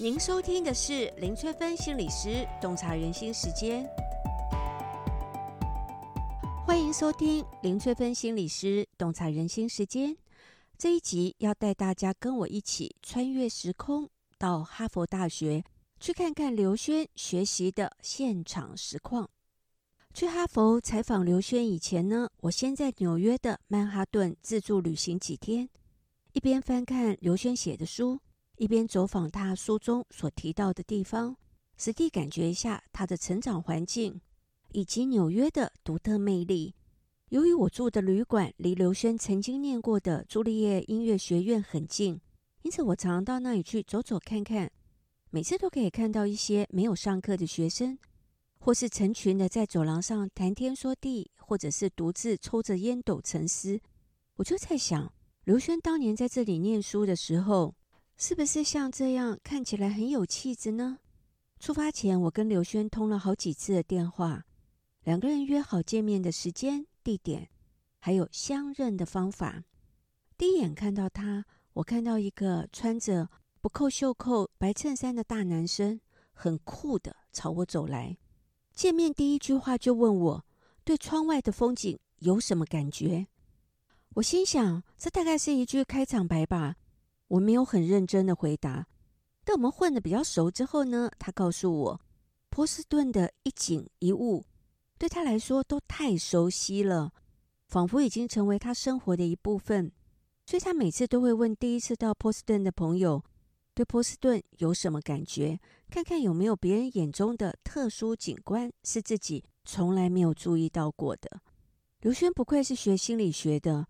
您收听的是林翠芬心理师洞察人心时间，欢迎收听林翠芬心理师洞察人心时间。这一集要带大家跟我一起穿越时空，到哈佛大学去看看刘轩学习的现场实况。去哈佛采访刘轩以前呢，我先在纽约的曼哈顿自助旅行几天，一边翻看刘轩写的书，一边走访他书中所提到的地方，实地感觉一下他的成长环境以及纽约的独特魅力。由于我住的旅馆离刘轩曾经念过的朱丽叶音乐学院很近，因此我常常到那里去走走看看。每次都可以看到一些没有上课的学生，或是成群的在走廊上谈天说地，或者是独自抽着烟斗沉思。我就在想，刘轩当年在这里念书的时候，是不是像这样看起来很有气质呢？出发前，我跟刘轩通了好几次的电话，两个人约好见面的时间。地点，还有相认的方法。第一眼看到他，我看到一个穿着不扣袖扣白衬衫的大男生，很酷的朝我走来。见面第一句话就问我对窗外的风景有什么感觉。我心想，这大概是一句开场白吧。我没有很认真的回答。但我们混的比较熟之后呢，他告诉我，波士顿的一景一物。对他来说都太熟悉了，仿佛已经成为他生活的一部分。所以他每次都会问第一次到波士顿的朋友，对波士顿有什么感觉？看看有没有别人眼中的特殊景观是自己从来没有注意到过的。刘轩不愧是学心理学的，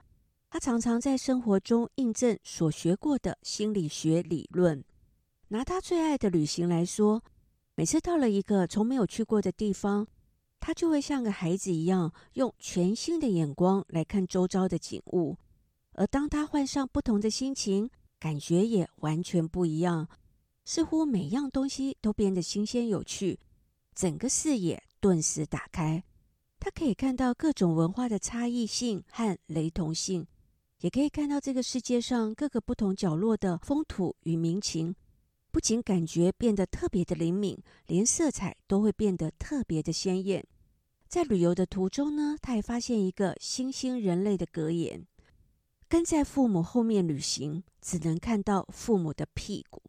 他常常在生活中印证所学过的心理学理论。拿他最爱的旅行来说，每次到了一个从没有去过的地方。他就会像个孩子一样，用全新的眼光来看周遭的景物，而当他换上不同的心情，感觉也完全不一样。似乎每样东西都变得新鲜有趣，整个视野顿时打开。他可以看到各种文化的差异性和雷同性，也可以看到这个世界上各个不同角落的风土与民情。不仅感觉变得特别的灵敏，连色彩都会变得特别的鲜艳。在旅游的途中呢，他还发现一个新兴人类的格言：跟在父母后面旅行，只能看到父母的屁股。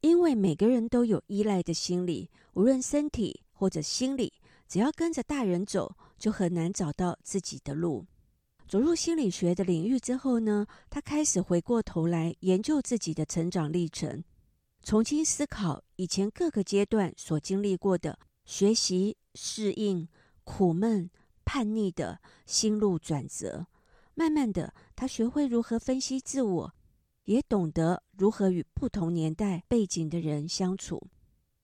因为每个人都有依赖的心理，无论身体或者心理，只要跟着大人走，就很难找到自己的路。走入心理学的领域之后呢，他开始回过头来研究自己的成长历程。重新思考以前各个阶段所经历过的学习、适应、苦闷、叛逆的心路转折，慢慢的，他学会如何分析自我，也懂得如何与不同年代背景的人相处。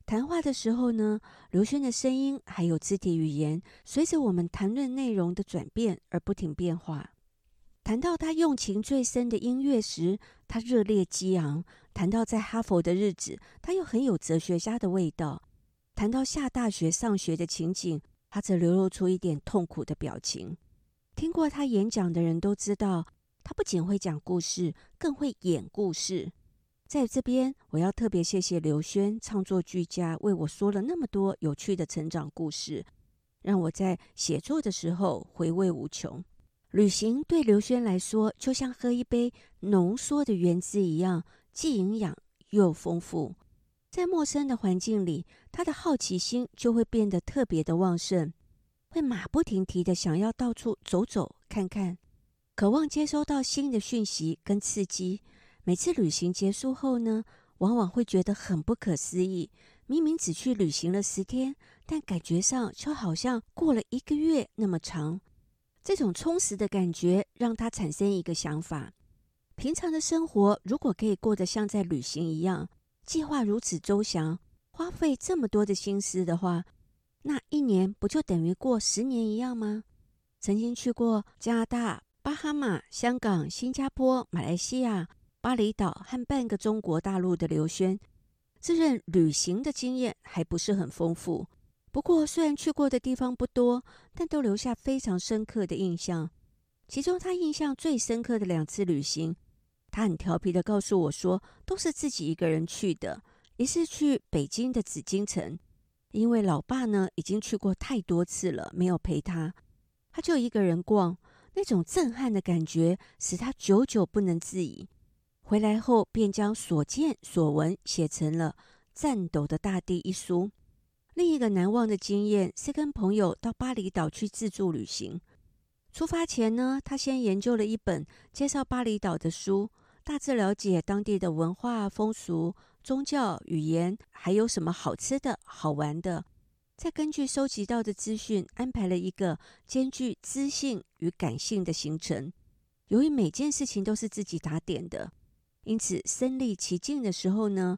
谈话的时候呢，刘轩的声音还有肢体语言，随着我们谈论内容的转变而不停变化。谈到他用情最深的音乐时，他热烈激昂。谈到在哈佛的日子，他又很有哲学家的味道；谈到下大学上学的情景，他则流露出一点痛苦的表情。听过他演讲的人都知道，他不仅会讲故事，更会演故事。在这边，我要特别谢谢刘轩唱作俱佳，为我说了那么多有趣的成长故事，让我在写作的时候回味无穷。旅行对刘轩来说，就像喝一杯浓缩的原汁一样。既营养又丰富，在陌生的环境里，他的好奇心就会变得特别的旺盛，会马不停蹄的想要到处走走看看，渴望接收到新的讯息跟刺激。每次旅行结束后呢，往往会觉得很不可思议，明明只去旅行了十天，但感觉上就好像过了一个月那么长。这种充实的感觉让他产生一个想法。平常的生活如果可以过得像在旅行一样，计划如此周详，花费这么多的心思的话，那一年不就等于过十年一样吗？曾经去过加拿大、巴哈马、香港、新加坡、马来西亚、巴厘岛和半个中国大陆的刘轩，自认旅行的经验还不是很丰富。不过，虽然去过的地方不多，但都留下非常深刻的印象。其中，他印象最深刻的两次旅行。他很调皮地告诉我说：“都是自己一个人去的。一次去北京的紫禁城，因为老爸呢已经去过太多次了，没有陪他，他就一个人逛。那种震撼的感觉使他久久不能自已。回来后，便将所见所闻写成了《颤抖的大地》一书。另一个难忘的经验是跟朋友到巴厘岛去自助旅行。出发前呢，他先研究了一本介绍巴厘岛的书，大致了解当地的文化风俗、宗教、语言，还有什么好吃的好玩的。再根据收集到的资讯，安排了一个兼具知性与感性的行程。由于每件事情都是自己打点的，因此身历其境的时候呢，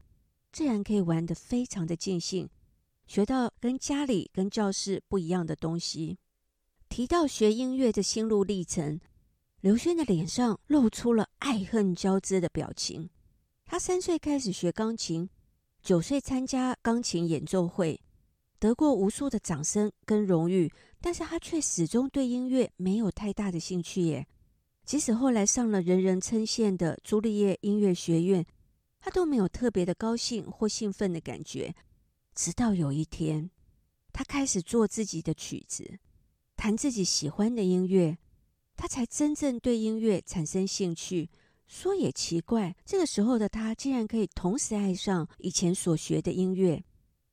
自然可以玩得非常的尽兴，学到跟家里、跟教室不一样的东西。提到学音乐的心路历程，刘轩的脸上露出了爱恨交织的表情。他三岁开始学钢琴，九岁参加钢琴演奏会。得过无数的掌声跟荣誉，但是他却始终对音乐没有太大的兴趣耶。即使后来上了人人称羡的朱丽叶音乐学院，他都没有特别的高兴或兴奋的感觉。直到有一天，他开始做自己的曲子，弹自己喜欢的音乐，他才真正对音乐产生兴趣。说也奇怪，这个时候的他竟然可以同时爱上以前所学的音乐。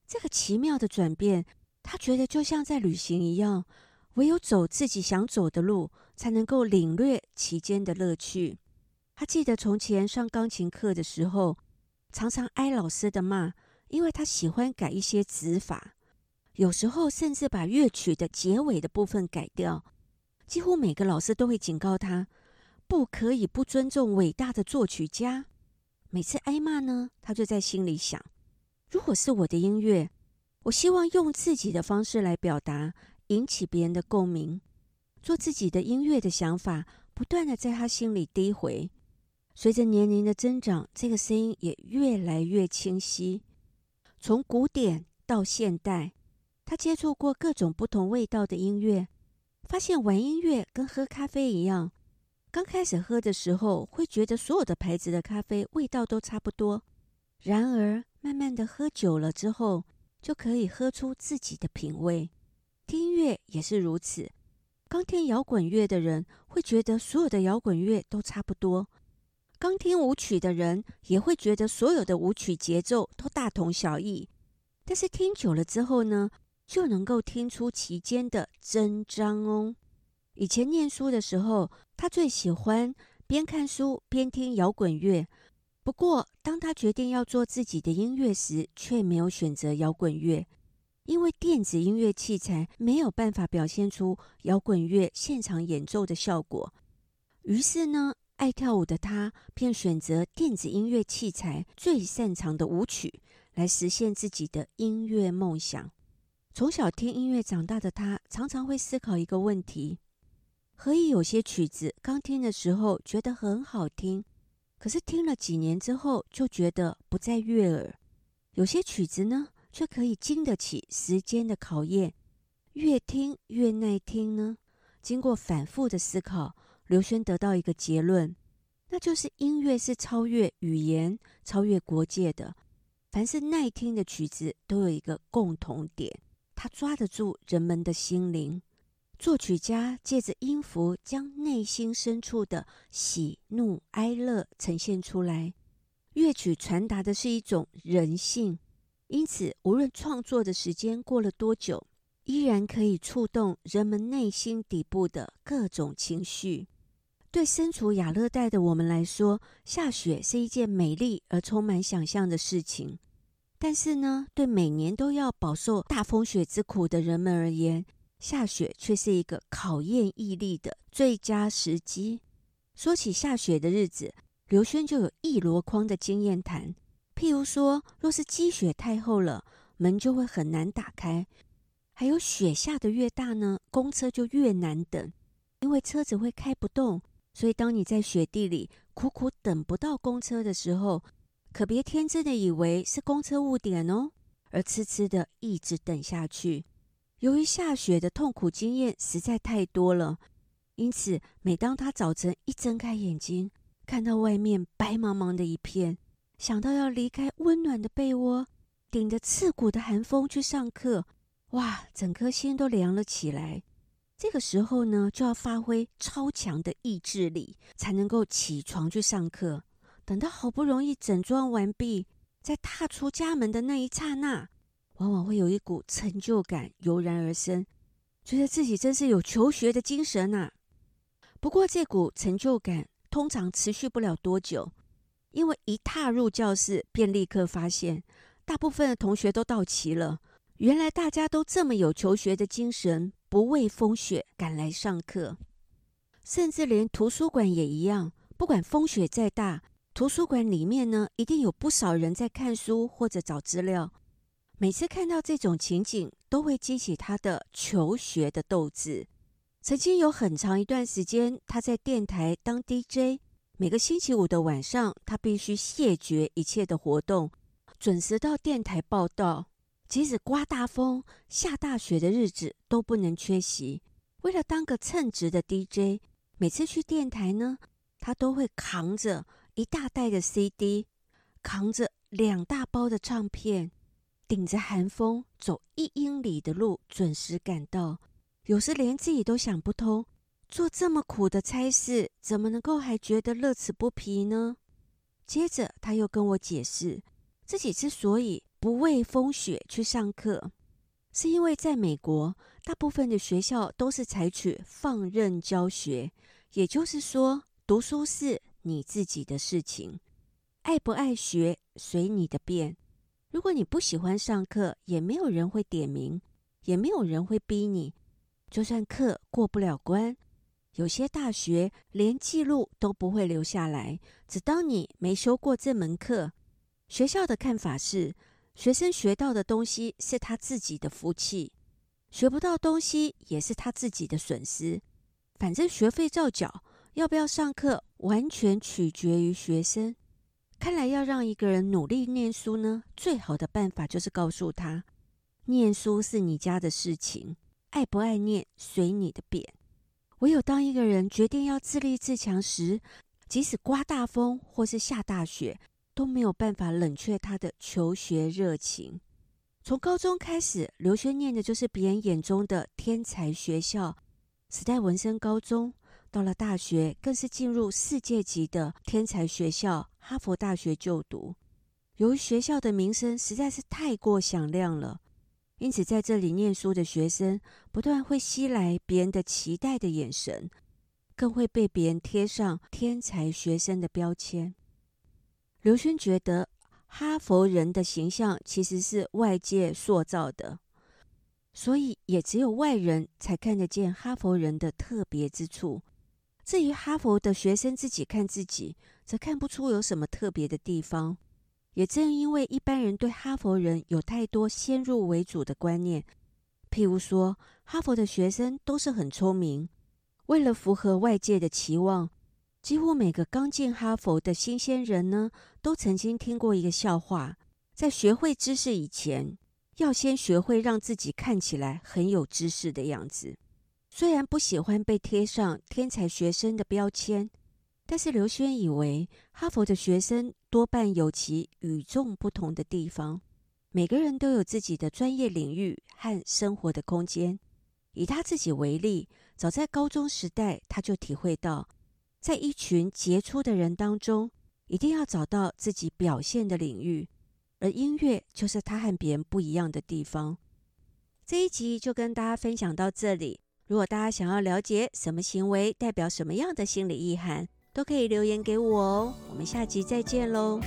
这个奇妙的转变，他觉得就像在旅行一样，唯有走自己想走的路，才能够领略其间的乐趣。他记得从前上钢琴课的时候，常常挨老师的骂，因为他喜欢改一些指法，有时候甚至把乐曲的结尾的部分改掉。几乎每个老师都会警告他，不可以不尊重伟大的作曲家。每次挨骂呢，他就在心里想。如果是我的音乐，我希望用自己的方式来表达，引起别人的共鸣。做自己的音乐的想法，不断的在他心里低回。随着年龄的增长，这个声音也越来越清晰。从古典到现代，他接触过各种不同味道的音乐，发现玩音乐跟喝咖啡一样。刚开始喝的时候，会觉得所有的牌子的咖啡味道都差不多。然而，慢慢的喝久了之后，就可以喝出自己的品味。听音乐也是如此。刚听摇滚乐的人会觉得所有的摇滚乐都差不多；刚听舞曲的人也会觉得所有的舞曲节奏都大同小异。但是听久了之后呢，就能够听出其间的真章哦。以前念书的时候，他最喜欢边看书边听摇滚乐。不过，当他决定要做自己的音乐时，却没有选择摇滚乐，因为电子音乐器材没有办法表现出摇滚乐现场演奏的效果。于是呢，爱跳舞的他便选择电子音乐器材最擅长的舞曲，来实现自己的音乐梦想。从小听音乐长大的他，常常会思考一个问题：何以有些曲子刚听的时候觉得很好听？可是听了几年之后，就觉得不再悦耳。有些曲子呢，却可以经得起时间的考验，越听越耐听呢。经过反复的思考，刘轩得到一个结论，那就是音乐是超越语言、超越国界的。凡是耐听的曲子，都有一个共同点，它抓得住人们的心灵。作曲家借着音符，将内心深处的喜怒哀乐呈现出来。乐曲传达的是一种人性，因此无论创作的时间过了多久，依然可以触动人们内心底部的各种情绪。对身处亚热带的我们来说，下雪是一件美丽而充满想象的事情。但是呢，对每年都要饱受大风雪之苦的人们而言，下雪却是一个考验毅力的最佳时机。说起下雪的日子，刘轩就有一箩筐的经验谈。譬如说，若是积雪太厚了，门就会很难打开；还有雪下得越大呢，公车就越难等，因为车子会开不动。所以，当你在雪地里苦苦等不到公车的时候，可别天真的以为是公车误点哦，而痴痴的一直等下去。由于下雪的痛苦经验实在太多了，因此每当他早晨一睁开眼睛，看到外面白茫茫的一片，想到要离开温暖的被窝，顶着刺骨的寒风去上课，哇，整颗心都凉了起来。这个时候呢，就要发挥超强的意志力，才能够起床去上课。等到好不容易整装完毕，在踏出家门的那一刹那，往往会有一股成就感油然而生，觉得自己真是有求学的精神呐、不过，这股成就感通常持续不了多久，因为一踏入教室，便立刻发现大部分的同学都到齐了。原来大家都这么有求学的精神。不畏风雪赶来上课，甚至连图书馆也一样。不管风雪再大，图书馆里面呢，一定有不少人在看书或者找资料。每次看到这种情景，都会激起他的求学的斗志。曾经有很长一段时间，他在电台当 DJ，每个星期五的晚上，他必须谢绝一切的活动，准时到电台报道。即使刮大风、下大雪的日子都不能缺席。为了当个称职的 DJ，每次去电台呢，他都会扛着一大袋的 CD，扛着两大包的唱片，顶着寒风走一英里的路，准时赶到。有时连自己都想不通，做这么苦的差事，怎么能够还觉得乐此不疲呢？接着他又跟我解释，自己之所以不畏风雪去上课，是因为在美国，大部分的学校都是采取放任教学，也就是说，读书是你自己的事情，爱不爱学随你的便。如果你不喜欢上课，也没有人会点名，也没有人会逼你。就算课过不了关，有些大学连记录都不会留下来，只当你没修过这门课。学校的看法是。学生学到的东西是他自己的福气，学不到东西也是他自己的损失。反正学费照缴，要不要上课完全取决于学生。看来要让一个人努力念书呢，最好的办法就是告诉他：念书是你家的事情，爱不爱念随你的便。唯有当一个人决定要自立自强时，即使刮大风或是下大雪，都没有办法冷却他的求学热情。从高中开始，刘轩念的就是别人眼中的天才学校——史代文森高中。到了大学，更是进入世界级的天才学校——哈佛大学就读。由于学校的名声实在是太过响亮了，因此在这里念书的学生不断会吸来别人的期待的眼神，更会被别人贴上天才学生的标签。刘轩觉得，哈佛人的形象其实是外界塑造的，所以也只有外人才看得见哈佛人的特别之处。至于哈佛的学生自己看自己，则看不出有什么特别的地方。也正因为一般人对哈佛人有太多先入为主的观念，譬如说，哈佛的学生都是很聪明，为了符合外界的期望。几乎每个刚进哈佛的新鲜人呢，都曾经听过一个笑话：在学会知识以前，要先学会让自己看起来很有知识的样子。虽然不喜欢被贴上天才学生的标签，但是刘轩以为哈佛的学生多半有其与众不同的地方。每个人都有自己的专业领域和生活的空间。以他自己为例，早在高中时代，他就体会到。在一群杰出的人当中，一定要找到自己表现的领域，而音乐就是他和别人不一样的地方。这一集就跟大家分享到这里。如果大家想要了解什么行为代表什么样的心理意涵，都可以留言给我哦。我们下集再见喽。